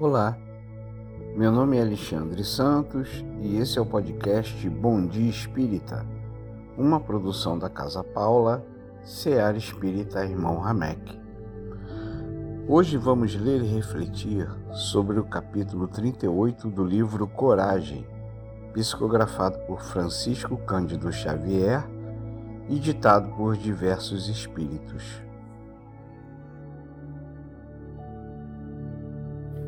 Olá, meu nome é Alexandre Santos e esse é o podcast Bom Dia Espírita, uma produção da Casa Paula, Seara Espírita Irmão Ramek. Hoje vamos ler e refletir sobre o capítulo 38 do livro Coragem, psicografado por Francisco Cândido Xavier e ditado por diversos espíritos.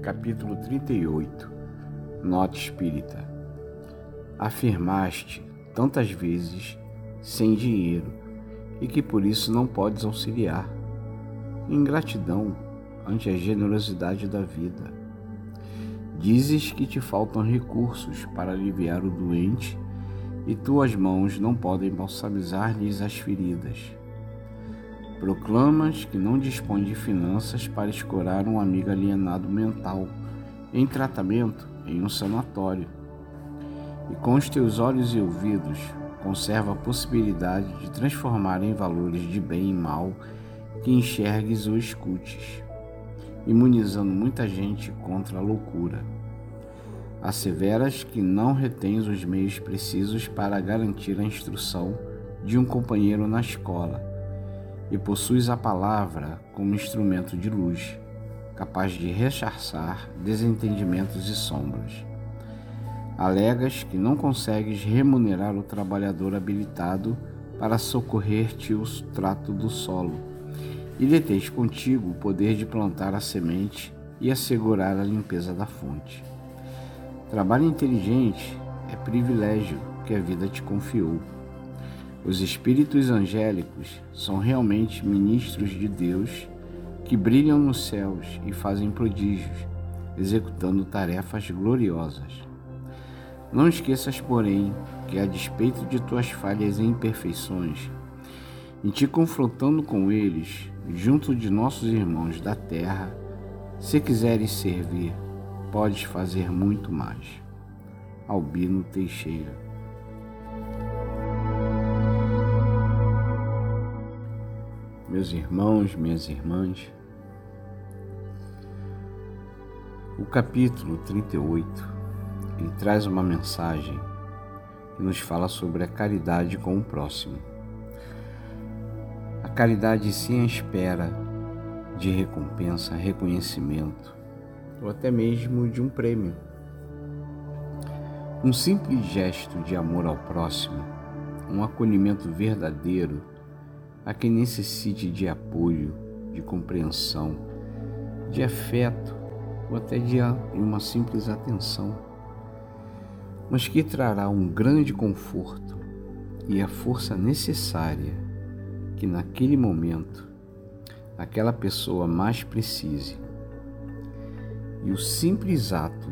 Capítulo 38 Nota Espírita Afirmaste tantas vezes sem dinheiro e que por isso não podes auxiliar. Ingratidão ante a generosidade da vida. Dizes que te faltam recursos para aliviar o doente e tuas mãos não podem balsamizar-lhes as feridas. Proclamas que não dispõe de finanças para escorar um amigo alienado mental em tratamento em um sanatório. E com os teus olhos e ouvidos conserva a possibilidade de transformar em valores de bem e mal que enxergues ou escutes, imunizando muita gente contra a loucura. Asseveras que não retens os meios precisos para garantir a instrução de um companheiro na escola e possuis a palavra como instrumento de luz, capaz de rechaçar desentendimentos e sombras. Alegas que não consegues remunerar o trabalhador habilitado para socorrer-te o trato do solo, e detens contigo o poder de plantar a semente e assegurar a limpeza da fonte. Trabalho inteligente é privilégio que a vida te confiou os espíritos angélicos são realmente ministros de Deus que brilham nos céus e fazem prodígios, executando tarefas gloriosas. Não esqueças, porém, que a despeito de tuas falhas e imperfeições, em te confrontando com eles, junto de nossos irmãos da terra, se quiseres servir, podes fazer muito mais. Albino Teixeira meus irmãos, minhas irmãs. O capítulo 38 ele traz uma mensagem que nos fala sobre a caridade com o próximo. A caridade sem a espera de recompensa, reconhecimento ou até mesmo de um prêmio. Um simples gesto de amor ao próximo, um acolhimento verdadeiro a quem necessite de apoio, de compreensão, de afeto ou até de uma simples atenção, mas que trará um grande conforto e a força necessária que naquele momento aquela pessoa mais precise. E o simples ato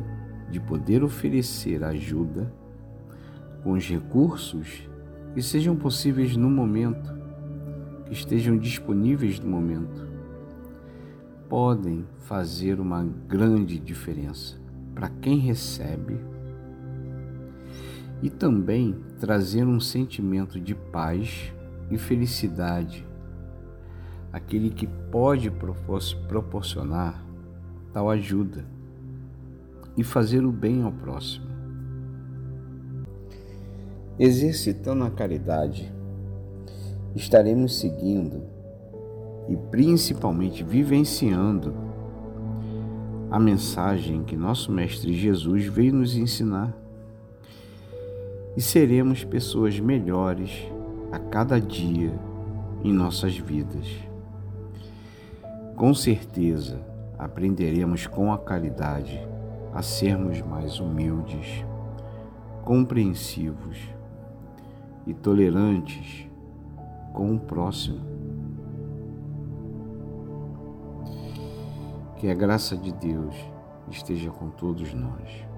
de poder oferecer ajuda com os recursos que sejam possíveis no momento estejam disponíveis no momento podem fazer uma grande diferença para quem recebe e também trazer um sentimento de paz e felicidade aquele que pode proporcionar tal ajuda e fazer o bem ao próximo. Exercitando a caridade, estaremos seguindo e principalmente vivenciando a mensagem que nosso Mestre Jesus veio nos ensinar. E seremos pessoas melhores a cada dia em nossas vidas. Com certeza aprenderemos com a caridade a sermos mais humildes, compreensivos e tolerantes com o próximo. Que a graça de Deus esteja com todos nós.